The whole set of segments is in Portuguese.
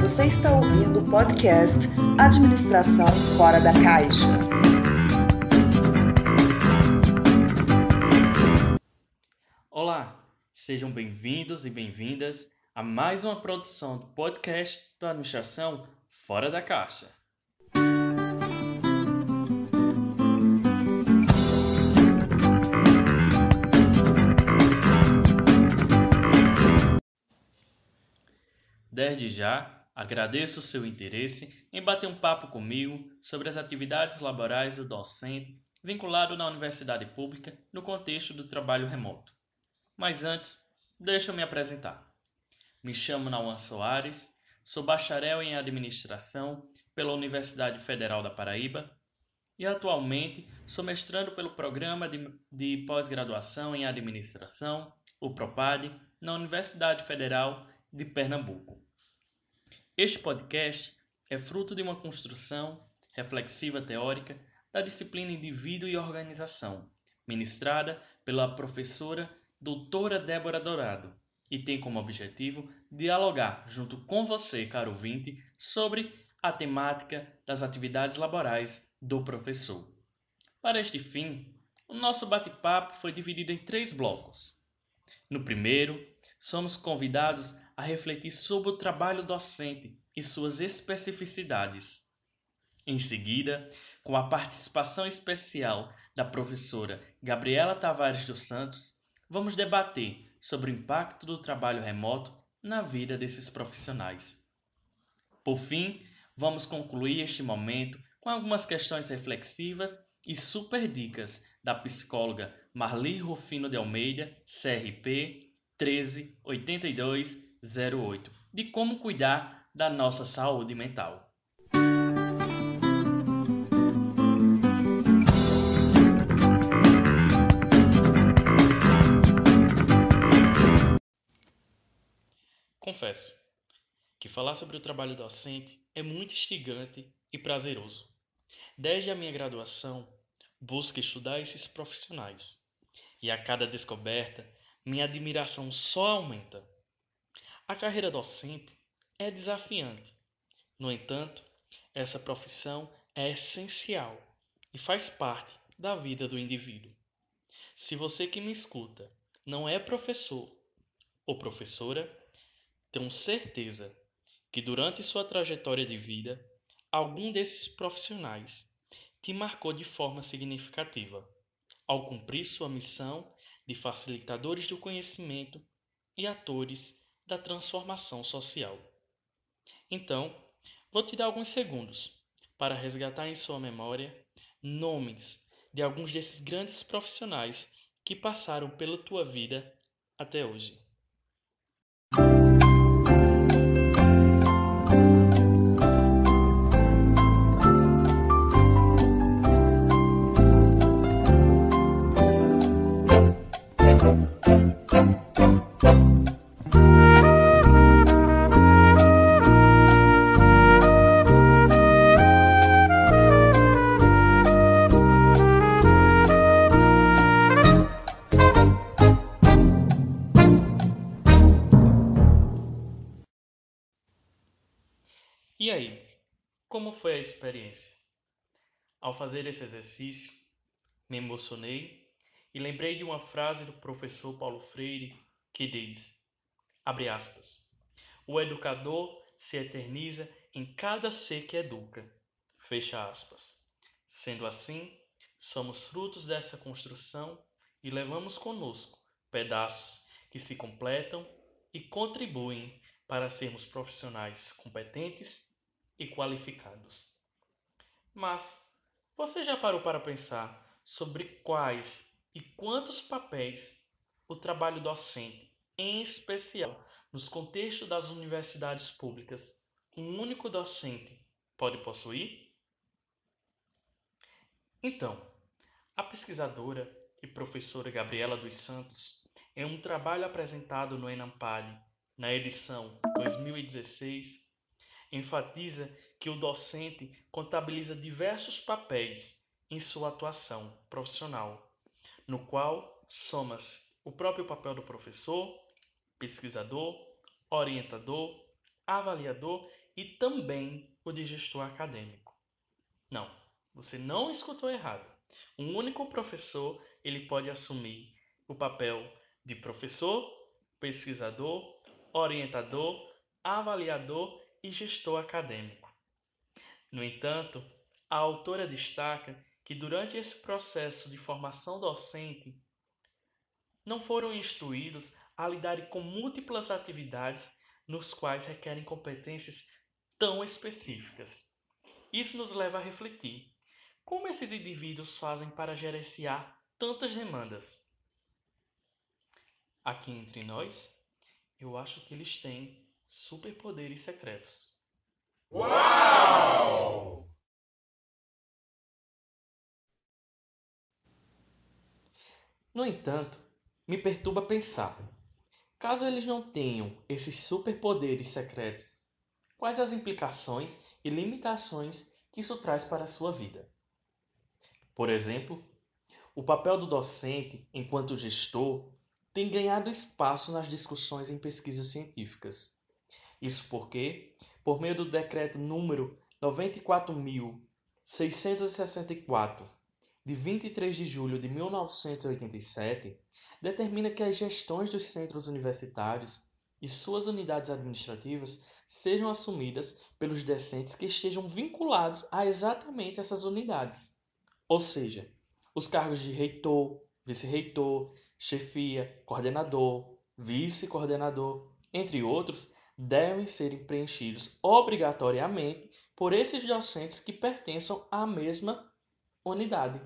Você está ouvindo o podcast Administração Fora da Caixa. Olá, sejam bem-vindos e bem-vindas a mais uma produção do podcast do Administração Fora da Caixa. Desde já, agradeço o seu interesse em bater um papo comigo sobre as atividades laborais do docente vinculado na universidade pública no contexto do trabalho remoto. Mas antes, deixa eu me apresentar. Me chamo Nauan Soares, sou bacharel em administração pela Universidade Federal da Paraíba e atualmente sou mestrando pelo programa de, de pós-graduação em administração, o PROPAD, na Universidade Federal de Pernambuco. Este podcast é fruto de uma construção reflexiva teórica da disciplina Indivíduo e Organização, ministrada pela professora doutora Débora Dourado, e tem como objetivo dialogar junto com você, caro ouvinte, sobre a temática das atividades laborais do professor. Para este fim, o nosso bate-papo foi dividido em três blocos. No primeiro, somos convidados a refletir sobre o trabalho docente e suas especificidades. Em seguida, com a participação especial da professora Gabriela Tavares dos Santos, vamos debater sobre o impacto do trabalho remoto na vida desses profissionais. Por fim, vamos concluir este momento com algumas questões reflexivas e super dicas da psicóloga Marli Rufino de Almeida, CRP 138208, de como cuidar da nossa saúde mental. Confesso que falar sobre o trabalho docente é muito instigante e prazeroso. Desde a minha graduação, busco estudar esses profissionais e a cada descoberta minha admiração só aumenta. A carreira docente é desafiante. No entanto, essa profissão é essencial e faz parte da vida do indivíduo. Se você que me escuta não é professor ou professora, tenho certeza que durante sua trajetória de vida, algum desses profissionais te marcou de forma significativa ao cumprir sua missão de facilitadores do conhecimento e atores da transformação social. Então, vou te dar alguns segundos para resgatar em sua memória nomes de alguns desses grandes profissionais que passaram pela tua vida até hoje. Como foi a experiência? Ao fazer esse exercício, me emocionei e lembrei de uma frase do professor Paulo Freire que diz: abre aspas. O educador se eterniza em cada ser que educa. Fecha aspas. Sendo assim, somos frutos dessa construção e levamos conosco pedaços que se completam e contribuem para sermos profissionais competentes e qualificados. Mas você já parou para pensar sobre quais e quantos papéis o trabalho docente, em especial nos contextos das universidades públicas, um único docente pode possuir? Então, a pesquisadora e professora Gabriela dos Santos, em um trabalho apresentado no Enampale, na edição 2016, enfatiza que o docente contabiliza diversos papéis em sua atuação profissional, no qual somas o próprio papel do professor, pesquisador, orientador, avaliador e também o de gestor acadêmico. Não, você não escutou errado. Um único professor ele pode assumir o papel de professor, pesquisador, orientador, avaliador e gestor acadêmico. No entanto, a autora destaca que durante esse processo de formação docente não foram instruídos a lidar com múltiplas atividades nos quais requerem competências tão específicas. Isso nos leva a refletir: como esses indivíduos fazem para gerenciar tantas demandas? Aqui entre nós, eu acho que eles têm superpoderes secretos. Uau! No entanto, me perturba pensar: caso eles não tenham esses superpoderes secretos, quais as implicações e limitações que isso traz para a sua vida? Por exemplo, o papel do docente, enquanto gestor, tem ganhado espaço nas discussões em pesquisas científicas. Isso porque, por meio do decreto número 94.664 de 23 de julho de 1987, determina que as gestões dos centros universitários e suas unidades administrativas sejam assumidas pelos docentes que estejam vinculados a exatamente essas unidades. Ou seja, os cargos de reitor, vice-reitor, chefia, coordenador, vice-coordenador, entre outros, devem ser preenchidos obrigatoriamente por esses docentes que pertençam à mesma unidade.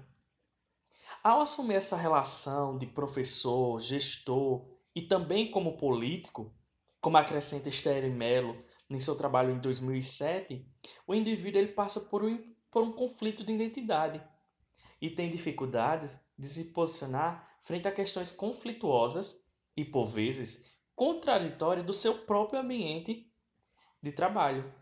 Ao assumir essa relação de professor, gestor e também como político, como acrescenta Esther Mello em seu trabalho em 2007, o indivíduo ele passa por um, por um conflito de identidade e tem dificuldades de se posicionar frente a questões conflituosas e, por vezes, contraditórias do seu próprio ambiente de trabalho.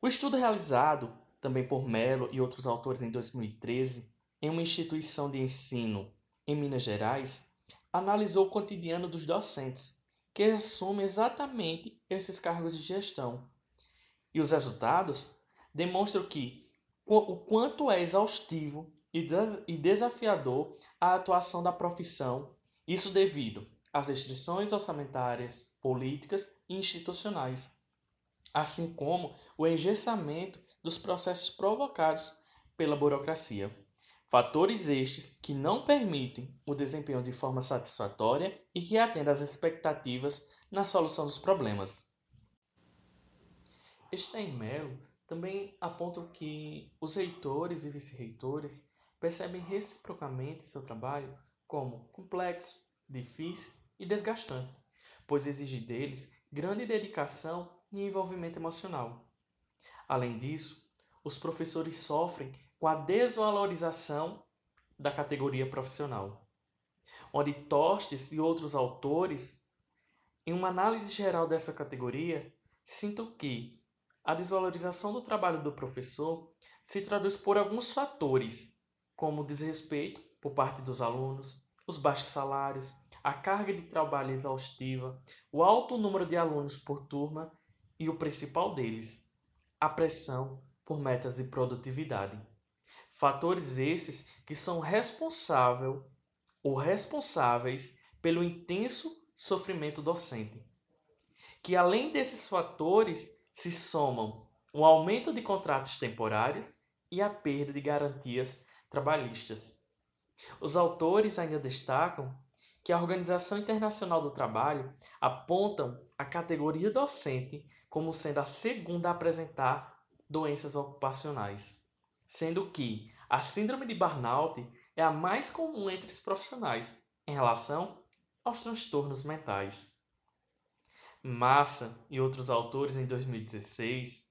O estudo realizado também por Mello e outros autores em 2013, em uma instituição de ensino em Minas Gerais, analisou o cotidiano dos docentes, que assumem exatamente esses cargos de gestão. E os resultados demonstram que o quanto é exaustivo e desafiador a atuação da profissão, isso devido às restrições orçamentárias, políticas e institucionais assim como o engessamento dos processos provocados pela burocracia. Fatores estes que não permitem o desempenho de forma satisfatória e que atendem às expectativas na solução dos problemas. Steinmeier também aponta que os reitores e vice-reitores percebem reciprocamente seu trabalho como complexo, difícil e desgastante, pois exige deles grande dedicação e envolvimento emocional. Além disso, os professores sofrem com a desvalorização da categoria profissional, onde Tostes e outros autores, em uma análise geral dessa categoria, sintam que a desvalorização do trabalho do professor se traduz por alguns fatores, como desrespeito por parte dos alunos, os baixos salários, a carga de trabalho exaustiva, o alto número de alunos por turma e o principal deles, a pressão por metas de produtividade. Fatores esses que são responsável ou responsáveis pelo intenso sofrimento docente. Que além desses fatores se somam o aumento de contratos temporários e a perda de garantias trabalhistas. Os autores ainda destacam que a Organização Internacional do Trabalho apontam a categoria docente como sendo a segunda a apresentar doenças ocupacionais, sendo que a síndrome de burnout é a mais comum entre os profissionais em relação aos transtornos mentais. Massa e outros autores em 2016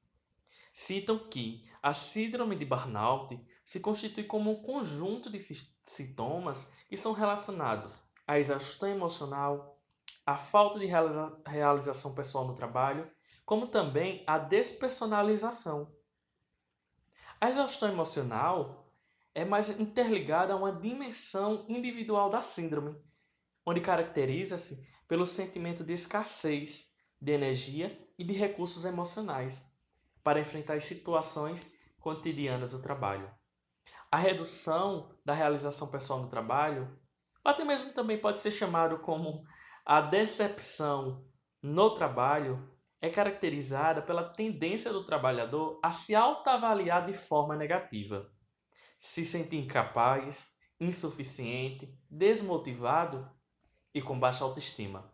citam que a síndrome de burnout se constitui como um conjunto de sintomas que são relacionados à exaustão emocional, à falta de realiza realização pessoal no trabalho como também a despersonalização. A exaustão emocional é mais interligada a uma dimensão individual da síndrome, onde caracteriza-se pelo sentimento de escassez, de energia e de recursos emocionais para enfrentar as situações cotidianas do trabalho. A redução da realização pessoal no trabalho, ou até mesmo também pode ser chamado como a decepção no trabalho, é caracterizada pela tendência do trabalhador a se autoavaliar de forma negativa, se sentir incapaz, insuficiente, desmotivado e com baixa autoestima.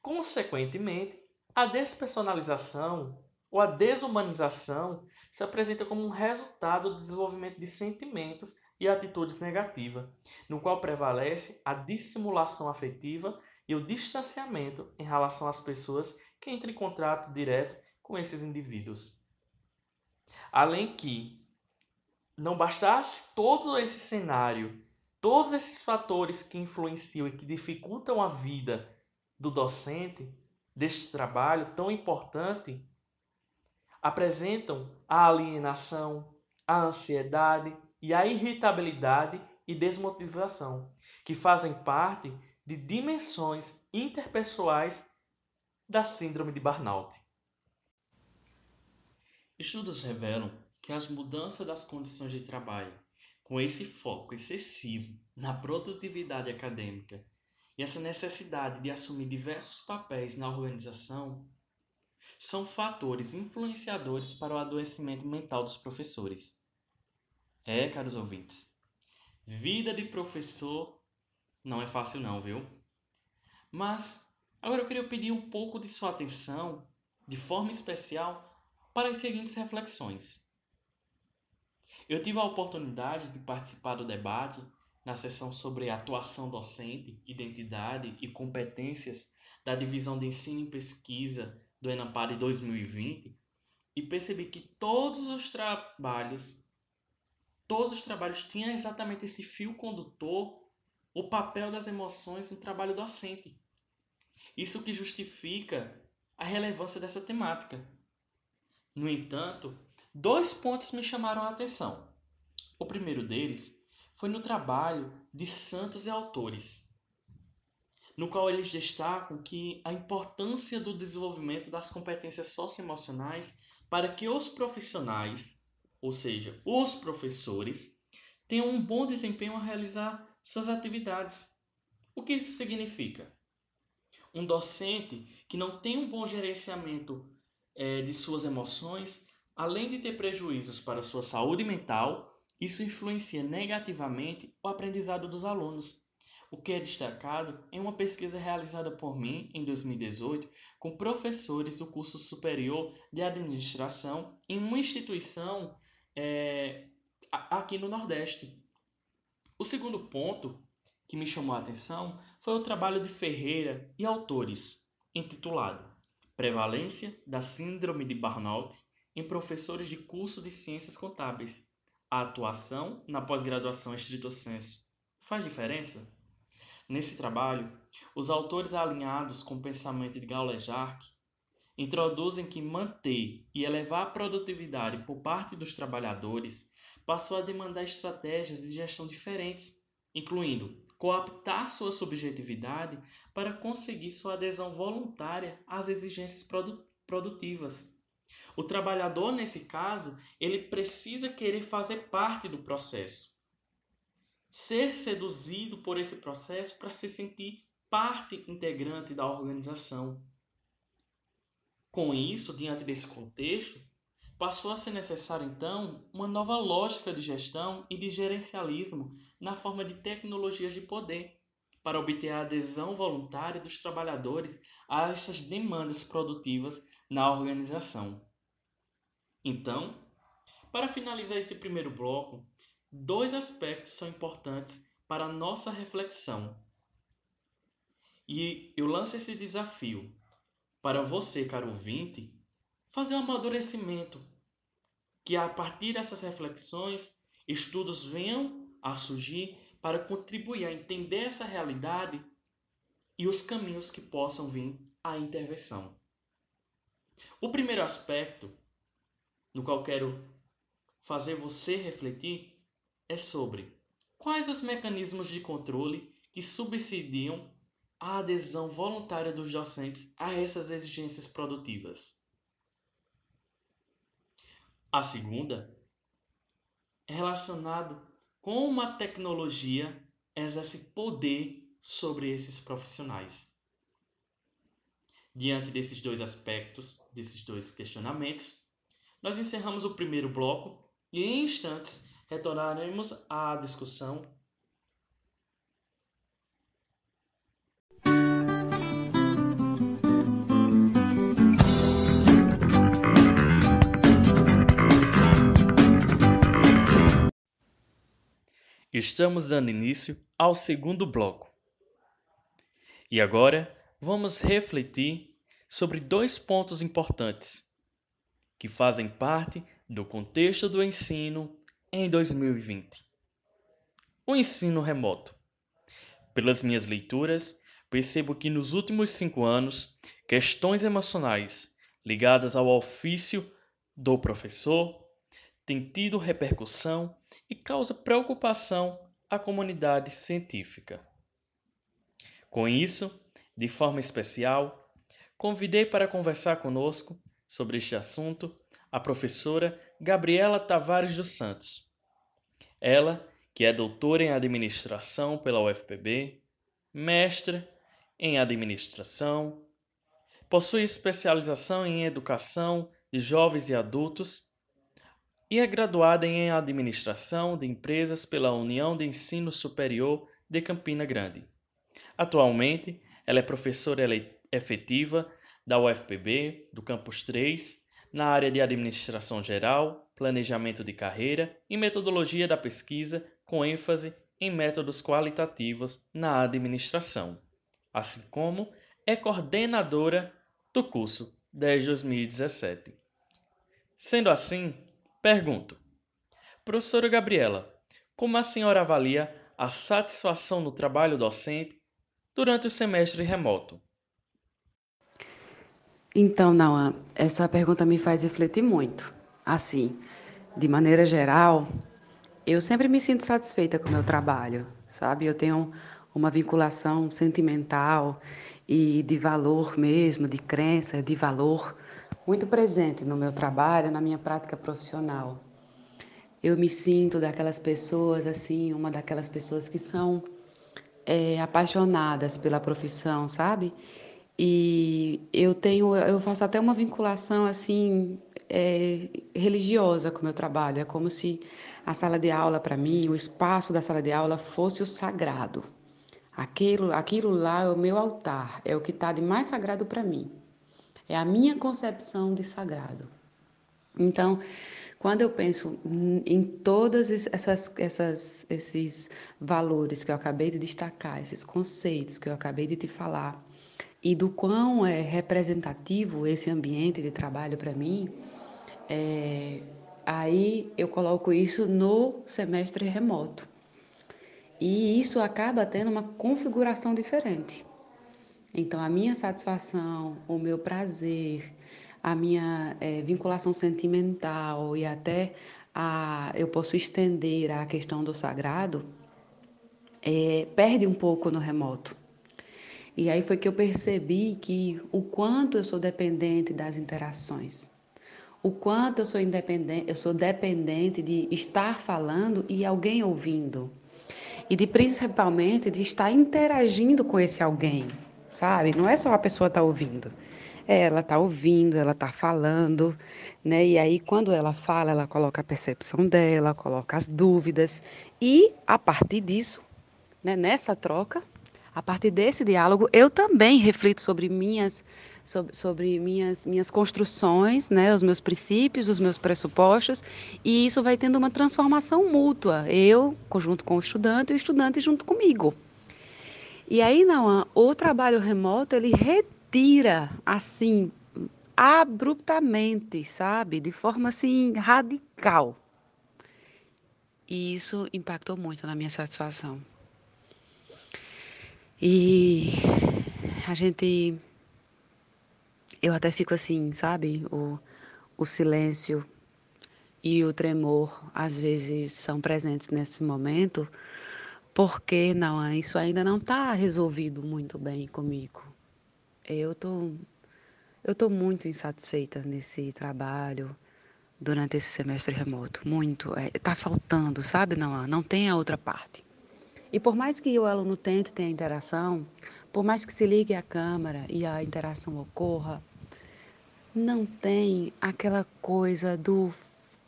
Consequentemente, a despersonalização ou a desumanização se apresenta como um resultado do desenvolvimento de sentimentos e atitudes negativas, no qual prevalece a dissimulação afetiva e o distanciamento em relação às pessoas que entram em contato direto com esses indivíduos. Além que não bastasse todo esse cenário, todos esses fatores que influenciam e que dificultam a vida do docente, deste trabalho tão importante, apresentam a alienação, a ansiedade e a irritabilidade e desmotivação, que fazem parte de dimensões interpessoais da síndrome de burnout. Estudos revelam que as mudanças das condições de trabalho, com esse foco excessivo na produtividade acadêmica e essa necessidade de assumir diversos papéis na organização, são fatores influenciadores para o adoecimento mental dos professores. É, caros ouvintes, vida de professor não é fácil não, viu? Mas agora eu queria pedir um pouco de sua atenção, de forma especial, para as seguintes reflexões. Eu tive a oportunidade de participar do debate na sessão sobre atuação docente, identidade e competências da Divisão de Ensino e Pesquisa do Enampar 2020 e percebi que todos os trabalhos, todos os trabalhos tinham exatamente esse fio condutor, o papel das emoções no trabalho docente. Isso que justifica a relevância dessa temática. No entanto, dois pontos me chamaram a atenção. O primeiro deles foi no trabalho de Santos e autores no qual eles destacam que a importância do desenvolvimento das competências socioemocionais para que os profissionais, ou seja, os professores, tenham um bom desempenho a realizar suas atividades. O que isso significa? Um docente que não tem um bom gerenciamento é, de suas emoções, além de ter prejuízos para sua saúde mental, isso influencia negativamente o aprendizado dos alunos. O que é destacado é uma pesquisa realizada por mim em 2018 com professores do curso superior de administração em uma instituição é, aqui no Nordeste. O segundo ponto que me chamou a atenção foi o trabalho de Ferreira e autores, intitulado Prevalência da Síndrome de Burnout em professores de curso de Ciências Contábeis. A atuação na pós-graduação estrito senso faz diferença? Nesse trabalho, os autores alinhados com o pensamento de Gaulejark introduzem que manter e elevar a produtividade por parte dos trabalhadores passou a demandar estratégias de gestão diferentes, incluindo cooptar sua subjetividade para conseguir sua adesão voluntária às exigências produ produtivas. O trabalhador, nesse caso, ele precisa querer fazer parte do processo ser seduzido por esse processo para se sentir parte integrante da organização. Com isso, diante desse contexto, passou a ser necessário então uma nova lógica de gestão e de gerencialismo na forma de tecnologias de poder para obter a adesão voluntária dos trabalhadores a essas demandas produtivas na organização. Então, para finalizar esse primeiro bloco, dois aspectos são importantes para a nossa reflexão. E eu lanço esse desafio para você, caro ouvinte, fazer um amadurecimento, que a partir dessas reflexões, estudos venham a surgir para contribuir a entender essa realidade e os caminhos que possam vir à intervenção. O primeiro aspecto no qual quero fazer você refletir é sobre quais os mecanismos de controle que subsidiam a adesão voluntária dos docentes a essas exigências produtivas. A segunda é relacionado com uma tecnologia exerce poder sobre esses profissionais. Diante desses dois aspectos, desses dois questionamentos, nós encerramos o primeiro bloco e em instantes retornaremos à discussão Estamos dando início ao segundo bloco. E agora vamos refletir sobre dois pontos importantes que fazem parte do contexto do ensino em 2020. O ensino remoto. Pelas minhas leituras, percebo que nos últimos cinco anos, questões emocionais ligadas ao ofício do professor tem tido repercussão e causa preocupação à comunidade científica. Com isso, de forma especial, convidei para conversar conosco sobre este assunto a professora Gabriela Tavares dos Santos. Ela, que é doutora em administração pela UFPB, mestre em administração, possui especialização em educação de jovens e adultos e é graduada em Administração de Empresas pela União de Ensino Superior de Campina Grande. Atualmente, ela é professora efetiva da UFPB, do Campus 3, na área de Administração Geral, Planejamento de Carreira e Metodologia da Pesquisa, com ênfase em métodos qualitativos na administração, assim como é coordenadora do curso desde 2017. Sendo assim, Pergunto. Professora Gabriela, como a senhora avalia a satisfação no trabalho docente durante o semestre remoto? Então, Nauan, essa pergunta me faz refletir muito. Assim, de maneira geral, eu sempre me sinto satisfeita com o meu trabalho, sabe? Eu tenho uma vinculação sentimental e de valor mesmo, de crença, de valor muito presente no meu trabalho, na minha prática profissional. Eu me sinto daquelas pessoas, assim, uma daquelas pessoas que são é, apaixonadas pela profissão, sabe? E eu tenho, eu faço até uma vinculação assim é, religiosa com o meu trabalho. É como se a sala de aula para mim, o espaço da sala de aula fosse o sagrado. Aquilo, aquilo lá é o meu altar, é o que está de mais sagrado para mim. É a minha concepção de sagrado. Então, quando eu penso em todos essas, essas, esses valores que eu acabei de destacar, esses conceitos que eu acabei de te falar, e do quão é representativo esse ambiente de trabalho para mim, é, aí eu coloco isso no semestre remoto. E isso acaba tendo uma configuração diferente. Então, a minha satisfação, o meu prazer, a minha é, vinculação sentimental e até a, eu posso estender a questão do sagrado, é, perde um pouco no remoto. E aí foi que eu percebi que o quanto eu sou dependente das interações, o quanto eu sou independente, eu sou dependente de estar falando e alguém ouvindo, e de principalmente de estar interagindo com esse alguém sabe? Não é só a pessoa estar tá ouvindo. É, ela está ouvindo, ela está falando, né? E aí, quando ela fala, ela coloca a percepção dela, coloca as dúvidas. E, a partir disso, né, nessa troca, a partir desse diálogo, eu também reflito sobre minhas, sobre, sobre, minhas, minhas construções, né, os meus princípios, os meus pressupostos, e isso vai tendo uma transformação mútua. Eu, junto com o estudante, e o estudante junto comigo. E aí, não, o trabalho remoto, ele retira, assim, abruptamente, sabe? De forma, assim, radical. E isso impactou muito na minha satisfação. E a gente. Eu até fico assim, sabe? O, o silêncio e o tremor, às vezes, são presentes nesse momento porque não, isso ainda não está resolvido muito bem comigo. Eu tô, eu tô muito insatisfeita nesse trabalho durante esse semestre remoto, muito. É, tá faltando, sabe, não, não tem a outra parte. E por mais que o aluno tente ter interação, por mais que se ligue a câmera e a interação ocorra, não tem aquela coisa do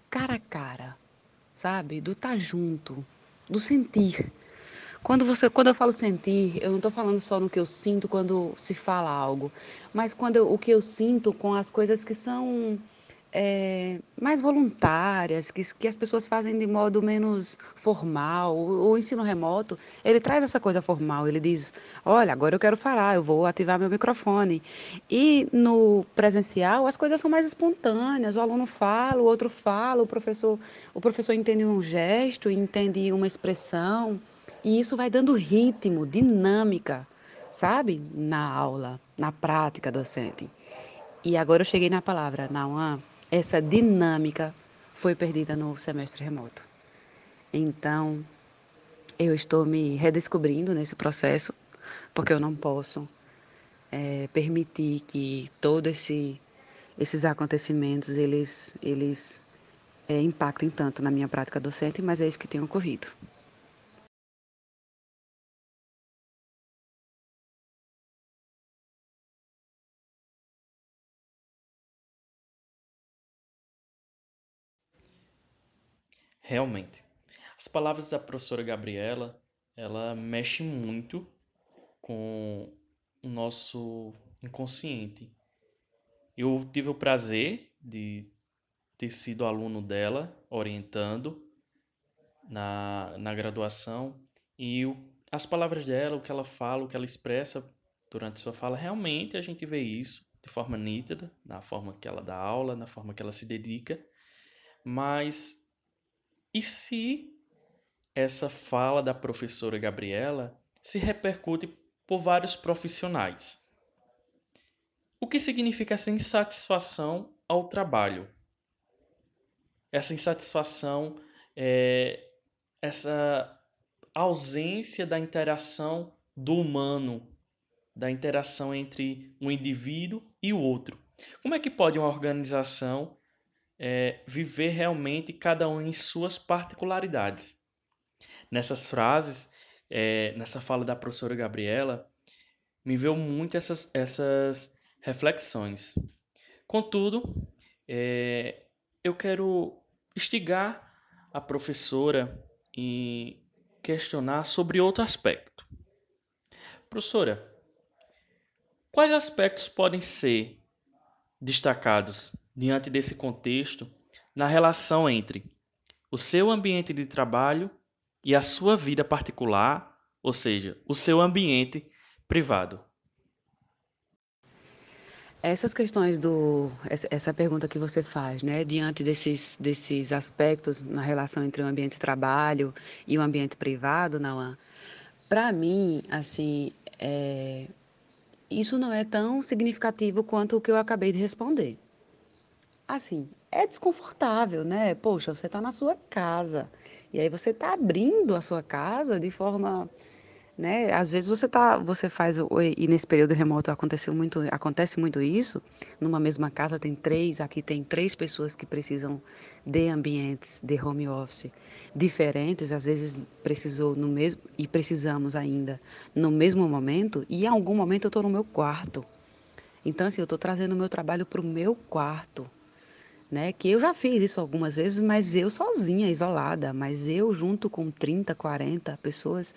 cara a cara, sabe? Do estar tá junto, do sentir. Quando você, quando eu falo sentir, eu não estou falando só no que eu sinto quando se fala algo, mas quando eu, o que eu sinto com as coisas que são é, mais voluntárias, que, que as pessoas fazem de modo menos formal. O, o, ensino remoto, ele traz essa coisa formal. Ele diz: olha, agora eu quero falar, eu vou ativar meu microfone. E no presencial, as coisas são mais espontâneas. O aluno fala, o outro fala, o professor, o professor entende um gesto, entende uma expressão. E isso vai dando ritmo, dinâmica, sabe? Na aula, na prática docente. E agora eu cheguei na palavra, Nauan essa dinâmica foi perdida no semestre remoto. Então, eu estou me redescobrindo nesse processo, porque eu não posso é, permitir que todos esse, esses acontecimentos eles, eles é, impactem tanto na minha prática docente, mas é isso que tem ocorrido. Realmente. As palavras da professora Gabriela, ela mexe muito com o nosso inconsciente. Eu tive o prazer de ter sido aluno dela, orientando na, na graduação, e o, as palavras dela, o que ela fala, o que ela expressa durante sua fala, realmente a gente vê isso de forma nítida, na forma que ela dá aula, na forma que ela se dedica, mas e se essa fala da professora Gabriela se repercute por vários profissionais? O que significa essa insatisfação ao trabalho? Essa insatisfação, é, essa ausência da interação do humano, da interação entre um indivíduo e o outro. Como é que pode uma organização é, viver realmente cada um em suas particularidades. Nessas frases, é, nessa fala da professora Gabriela, me veio muito essas, essas reflexões. Contudo, é, eu quero instigar a professora e questionar sobre outro aspecto. Professora, quais aspectos podem ser destacados diante desse contexto, na relação entre o seu ambiente de trabalho e a sua vida particular, ou seja, o seu ambiente privado. Essas questões do essa pergunta que você faz, né, diante desses desses aspectos na relação entre o ambiente de trabalho e o ambiente privado, Nauan, para mim, assim, é, isso não é tão significativo quanto o que eu acabei de responder assim, é desconfortável, né? Poxa, você está na sua casa e aí você está abrindo a sua casa de forma, né? Às vezes você tá, você faz e nesse período remoto aconteceu muito, acontece muito isso. Numa mesma casa tem três, aqui tem três pessoas que precisam de ambientes de home office diferentes. Às vezes precisou no mesmo e precisamos ainda no mesmo momento e em algum momento eu estou no meu quarto. Então assim, eu estou trazendo o meu trabalho para o meu quarto né? Que eu já fiz isso algumas vezes, mas eu sozinha, isolada, mas eu junto com 30, 40 pessoas,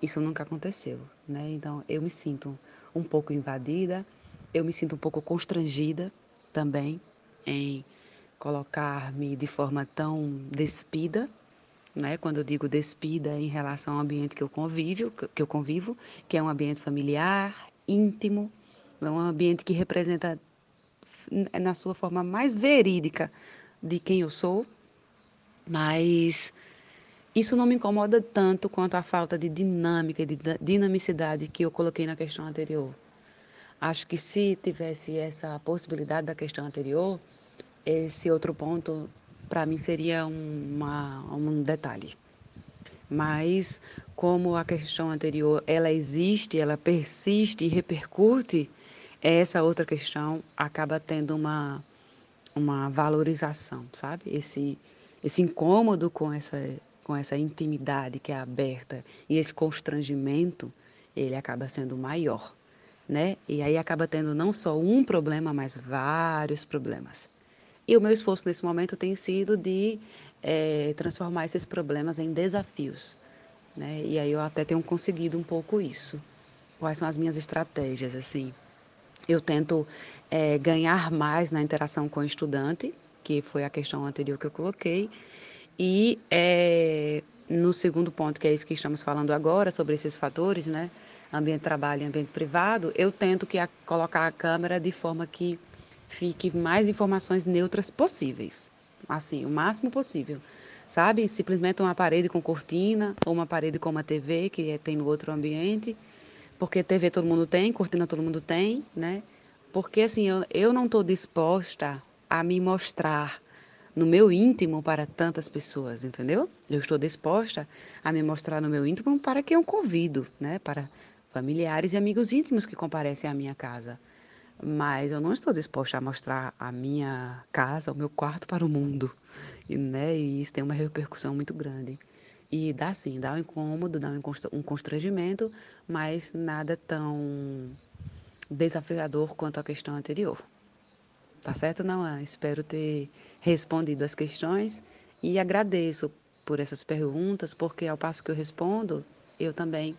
isso nunca aconteceu, né? Então eu me sinto um pouco invadida, eu me sinto um pouco constrangida também em colocar-me de forma tão despida, né? Quando eu digo despida em relação ao ambiente que eu convivo, que eu convivo, que é um ambiente familiar, íntimo, é um ambiente que representa na sua forma mais verídica de quem eu sou, mas isso não me incomoda tanto quanto a falta de dinâmica, de dinamicidade que eu coloquei na questão anterior. Acho que se tivesse essa possibilidade da questão anterior, esse outro ponto para mim seria uma, um detalhe. Mas como a questão anterior, ela existe, ela persiste e repercute, essa outra questão acaba tendo uma uma valorização, sabe? Esse esse incômodo com essa com essa intimidade que é aberta e esse constrangimento, ele acaba sendo maior, né? E aí acaba tendo não só um problema, mas vários problemas. E o meu esforço nesse momento tem sido de é, transformar esses problemas em desafios. Né? E aí eu até tenho conseguido um pouco isso. Quais são as minhas estratégias? Assim, eu tento é, ganhar mais na interação com o estudante, que foi a questão anterior que eu coloquei, e é, no segundo ponto, que é isso que estamos falando agora, sobre esses fatores, né? Ambiente de trabalho e ambiente privado, eu tento que a, colocar a câmera de forma que fique mais informações neutras possíveis, assim, o máximo possível. Sabe? Simplesmente uma parede com cortina ou uma parede com uma TV que é, tem no outro ambiente, porque TV todo mundo tem, cortina todo mundo tem, né? Porque assim, eu, eu não estou disposta a me mostrar no meu íntimo para tantas pessoas, entendeu? Eu estou disposta a me mostrar no meu íntimo para quem eu convido, né? Para familiares e amigos íntimos que comparecem à minha casa mas eu não estou disposta a mostrar a minha casa, o meu quarto para o mundo, e, né? E isso tem uma repercussão muito grande. E dá sim, dá um incômodo, dá um constrangimento, mas nada tão desafiador quanto a questão anterior. Tá certo, não? Espero ter respondido as questões e agradeço por essas perguntas, porque ao passo que eu respondo, eu também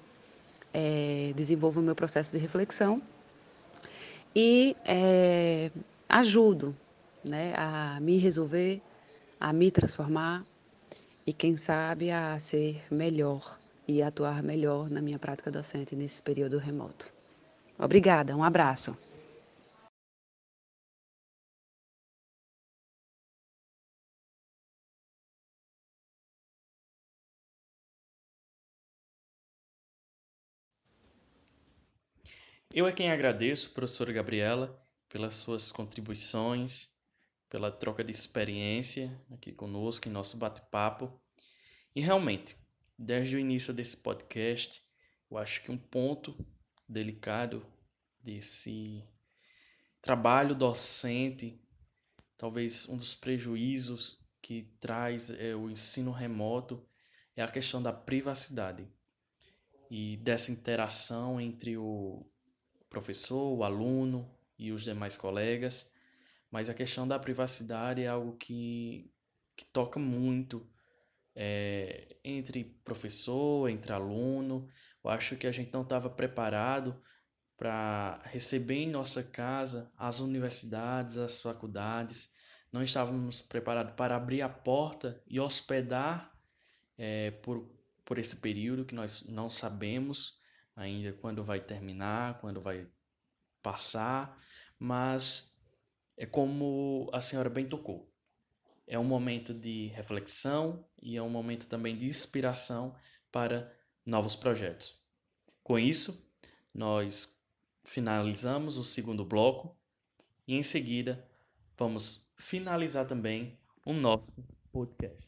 é, desenvolvo o meu processo de reflexão e é, ajudo né, a me resolver, a me transformar e, quem sabe, a ser melhor e atuar melhor na minha prática docente nesse período remoto. Obrigada, um abraço. Eu é quem agradeço, professora Gabriela, pelas suas contribuições, pela troca de experiência aqui conosco em nosso bate-papo. E realmente, desde o início desse podcast, eu acho que um ponto delicado desse trabalho docente, talvez um dos prejuízos que traz é, o ensino remoto, é a questão da privacidade e dessa interação entre o professor, o aluno e os demais colegas, mas a questão da privacidade é algo que, que toca muito é, entre professor, entre aluno. Eu acho que a gente não estava preparado para receber em nossa casa as universidades, as faculdades, não estávamos preparados para abrir a porta e hospedar é, por, por esse período que nós não sabemos ainda quando vai terminar, quando vai passar, mas é como a senhora bem tocou. É um momento de reflexão e é um momento também de inspiração para novos projetos. Com isso, nós finalizamos o segundo bloco e em seguida vamos finalizar também o nosso podcast.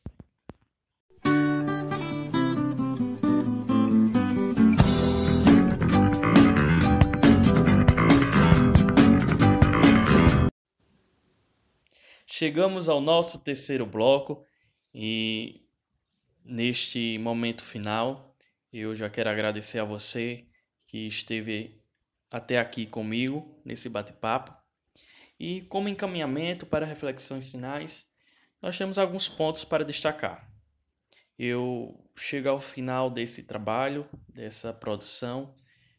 Chegamos ao nosso terceiro bloco e neste momento final eu já quero agradecer a você que esteve até aqui comigo nesse bate-papo. E como encaminhamento para reflexões finais, nós temos alguns pontos para destacar. Eu chego ao final desse trabalho, dessa produção,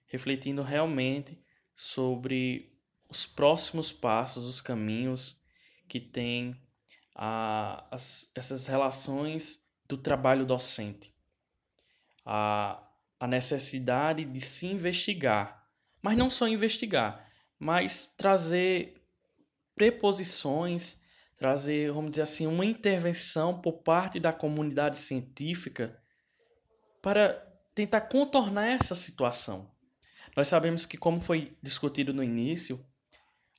refletindo realmente sobre os próximos passos, os caminhos que tem a, as, essas relações do trabalho docente, a, a necessidade de se investigar, mas não só investigar, mas trazer preposições, trazer, vamos dizer assim, uma intervenção por parte da comunidade científica para tentar contornar essa situação. Nós sabemos que, como foi discutido no início,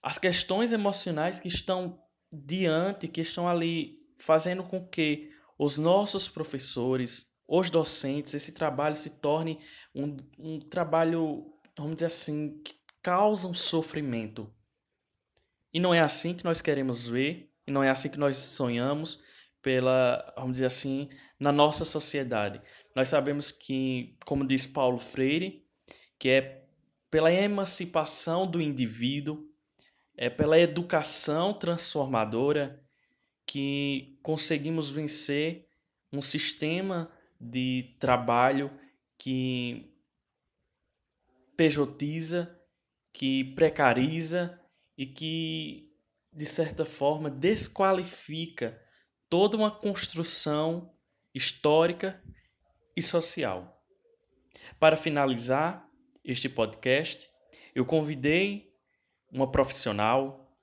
as questões emocionais que estão diante, que estão ali fazendo com que os nossos professores, os docentes, esse trabalho se torne um, um trabalho, vamos dizer assim, que causa um sofrimento. E não é assim que nós queremos ver, e não é assim que nós sonhamos pela, vamos dizer assim, na nossa sociedade. Nós sabemos que, como diz Paulo Freire, que é pela emancipação do indivíduo, é pela educação transformadora que conseguimos vencer um sistema de trabalho que pejotiza, que precariza e que, de certa forma, desqualifica toda uma construção histórica e social. Para finalizar este podcast, eu convidei uma profissional,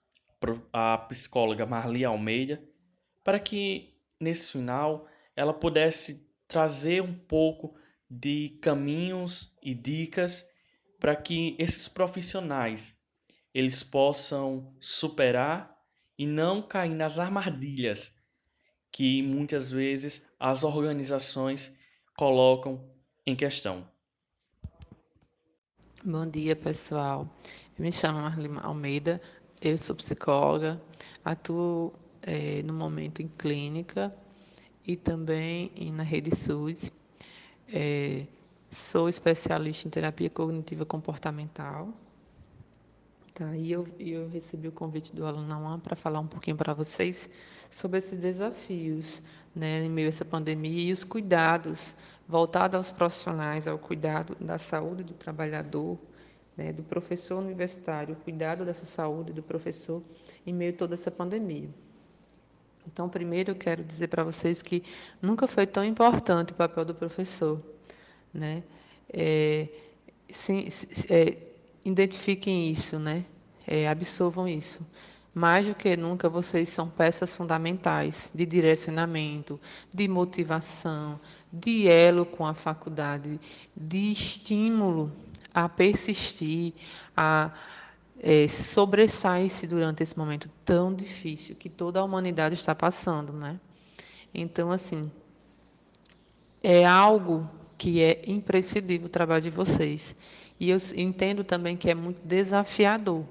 a psicóloga Marli Almeida, para que nesse final ela pudesse trazer um pouco de caminhos e dicas para que esses profissionais eles possam superar e não cair nas armadilhas que muitas vezes as organizações colocam em questão. Bom dia, pessoal. Eu me chamo Marli Almeida, eu sou psicóloga, atuo é, no momento em clínica e também na rede SUS. É, sou especialista em terapia cognitiva comportamental. Tá, e eu, eu recebi o convite do aluno Nauan para falar um pouquinho para vocês sobre esses desafios né, em meio a essa pandemia e os cuidados voltados aos profissionais, ao cuidado da saúde do trabalhador, né, do professor universitário, o cuidado dessa saúde do professor em meio a toda essa pandemia. Então, primeiro eu quero dizer para vocês que nunca foi tão importante o papel do professor. Né? É, sim, é, identifiquem isso, né? É, absorvam isso. Mais do que nunca, vocês são peças fundamentais de direcionamento, de motivação, de elo com a faculdade, de estímulo a persistir, a é, sobressair-se durante esse momento tão difícil que toda a humanidade está passando, né? Então, assim, é algo que é imprescindível o trabalho de vocês. E eu entendo também que é muito desafiador,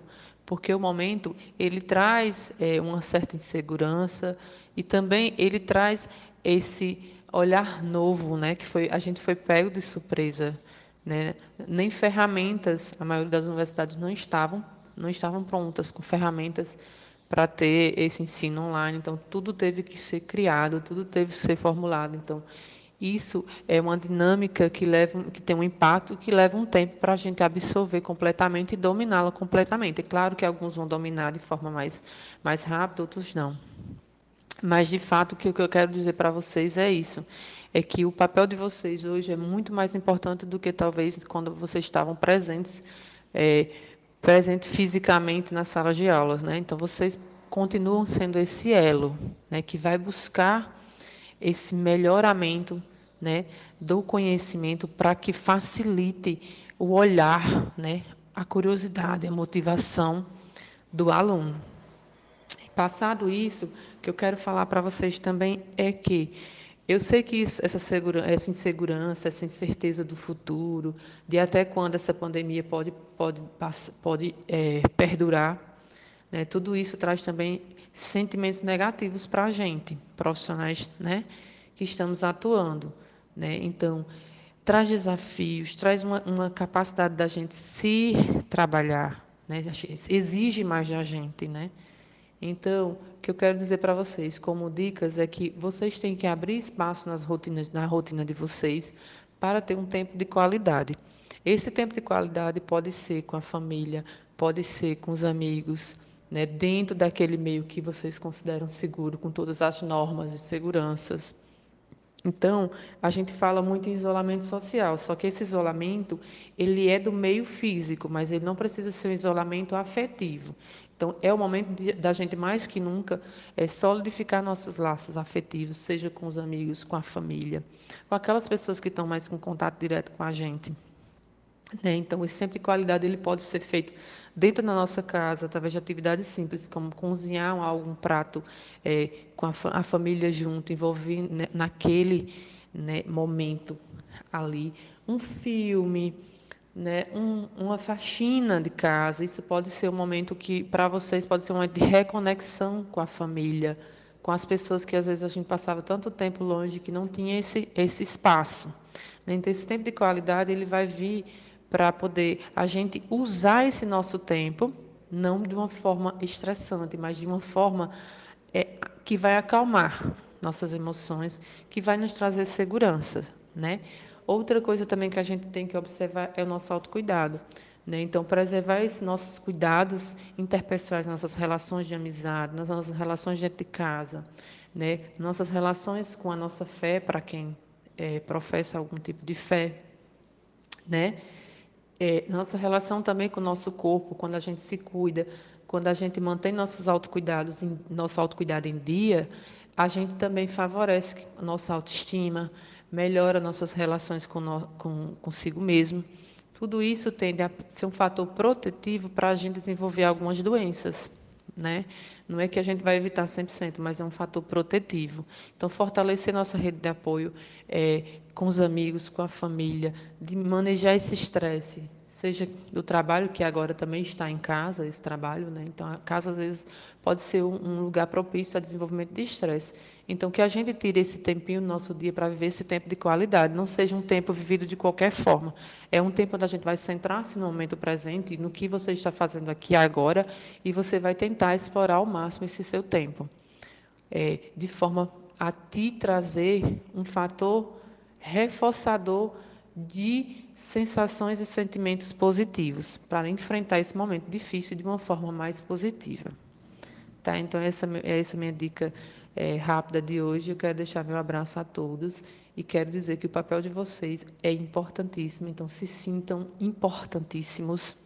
porque o momento ele traz é, uma certa insegurança e também ele traz esse olhar novo, né? Que foi a gente foi pego de surpresa, né? Nem ferramentas a maioria das universidades não estavam não estavam prontas com ferramentas para ter esse ensino online. Então, tudo teve que ser criado, tudo teve que ser formulado. Então, isso é uma dinâmica que, leva, que tem um impacto que leva um tempo para a gente absorver completamente e dominá-la completamente. É claro que alguns vão dominar de forma mais, mais rápida, outros não. Mas, de fato, o que eu quero dizer para vocês é isso. É que o papel de vocês hoje é muito mais importante do que talvez quando vocês estavam presentes é, presente fisicamente na sala de aulas, né? Então vocês continuam sendo esse elo, né, que vai buscar esse melhoramento, né, do conhecimento para que facilite o olhar, né, a curiosidade, a motivação do aluno. Passado isso, o que eu quero falar para vocês também é que eu sei que isso, essa, segura, essa insegurança, essa incerteza do futuro, de até quando essa pandemia pode, pode, pode é, perdurar, né, tudo isso traz também sentimentos negativos para a gente, profissionais né, que estamos atuando. Né? Então, traz desafios, traz uma, uma capacidade da gente se trabalhar, né? exige mais da gente. Né? Então, o que eu quero dizer para vocês, como dicas, é que vocês têm que abrir espaço nas rotinas, na rotina de vocês para ter um tempo de qualidade. Esse tempo de qualidade pode ser com a família, pode ser com os amigos, né, dentro daquele meio que vocês consideram seguro, com todas as normas e seguranças. Então, a gente fala muito em isolamento social, só que esse isolamento, ele é do meio físico, mas ele não precisa ser um isolamento afetivo. Então, é o momento de, da gente, mais que nunca, é solidificar nossos laços afetivos, seja com os amigos, com a família, com aquelas pessoas que estão mais com contato direto com a gente. Né? Então, esse tempo de qualidade ele pode ser feito dentro da nossa casa, através de atividades simples, como cozinhar algum prato é, com a, a, família junto, envolver naquele, né, momento ali, um filme, né, um, uma faxina de casa. Isso pode ser um momento que, para vocês, pode ser um momento de reconexão com a família, com as pessoas que às vezes a gente passava tanto tempo longe que não tinha esse, esse espaço. Né? Então, esse tempo de qualidade ele vai vir para poder a gente usar esse nosso tempo, não de uma forma estressante, mas de uma forma é, que vai acalmar nossas emoções, que vai nos trazer segurança, né? Outra coisa também que a gente tem que observar é o nosso autocuidado. Né? Então, preservar esses nossos cuidados interpessoais, nossas relações de amizade, nas nossas relações dentro de casa, né? nossas relações com a nossa fé, para quem é, professa algum tipo de fé, né? É, nossa relação também com o nosso corpo, quando a gente se cuida, quando a gente mantém nossos autocuidados, nosso autocuidado em dia, a gente também favorece a nossa autoestima, melhora nossas relações com, no, com consigo mesmo. Tudo isso tende a ser um fator protetivo para a gente desenvolver algumas doenças, né? Não é que a gente vai evitar 100%, mas é um fator protetivo. Então, fortalecer nossa rede de apoio é, com os amigos, com a família, de manejar esse estresse, seja do trabalho, que agora também está em casa, esse trabalho, né? Então, a casa, às vezes, pode ser um lugar propício a desenvolvimento de estresse. Então, que a gente tire esse tempinho no nosso dia para viver esse tempo de qualidade, não seja um tempo vivido de qualquer forma. É um tempo onde a gente vai centrar-se no momento presente, no que você está fazendo aqui agora, e você vai tentar explorar ao máximo esse seu tempo, é, de forma a te trazer um fator reforçador de sensações e sentimentos positivos, para enfrentar esse momento difícil de uma forma mais positiva. Tá? Então, essa é essa minha dica é, rápida de hoje. Eu quero deixar meu abraço a todos e quero dizer que o papel de vocês é importantíssimo, então se sintam importantíssimos.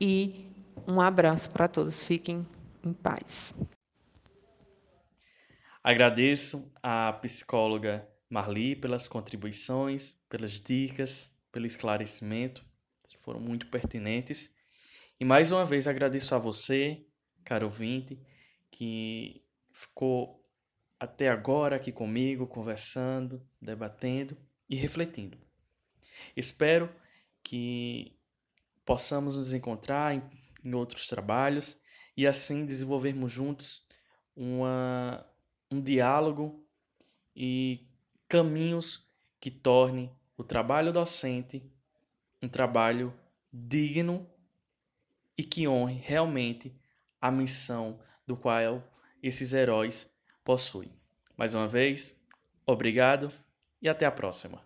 E um abraço para todos. Fiquem em paz. Agradeço à psicóloga Marli pelas contribuições, pelas dicas, pelo esclarecimento, foram muito pertinentes. E mais uma vez agradeço a você, caro ouvinte, que ficou até agora aqui comigo, conversando, debatendo e refletindo. Espero que possamos nos encontrar em, em outros trabalhos e assim desenvolvermos juntos uma, um diálogo e caminhos que torne o trabalho docente um trabalho digno e que honre realmente a missão do qual esses heróis possuem. Mais uma vez, obrigado e até a próxima.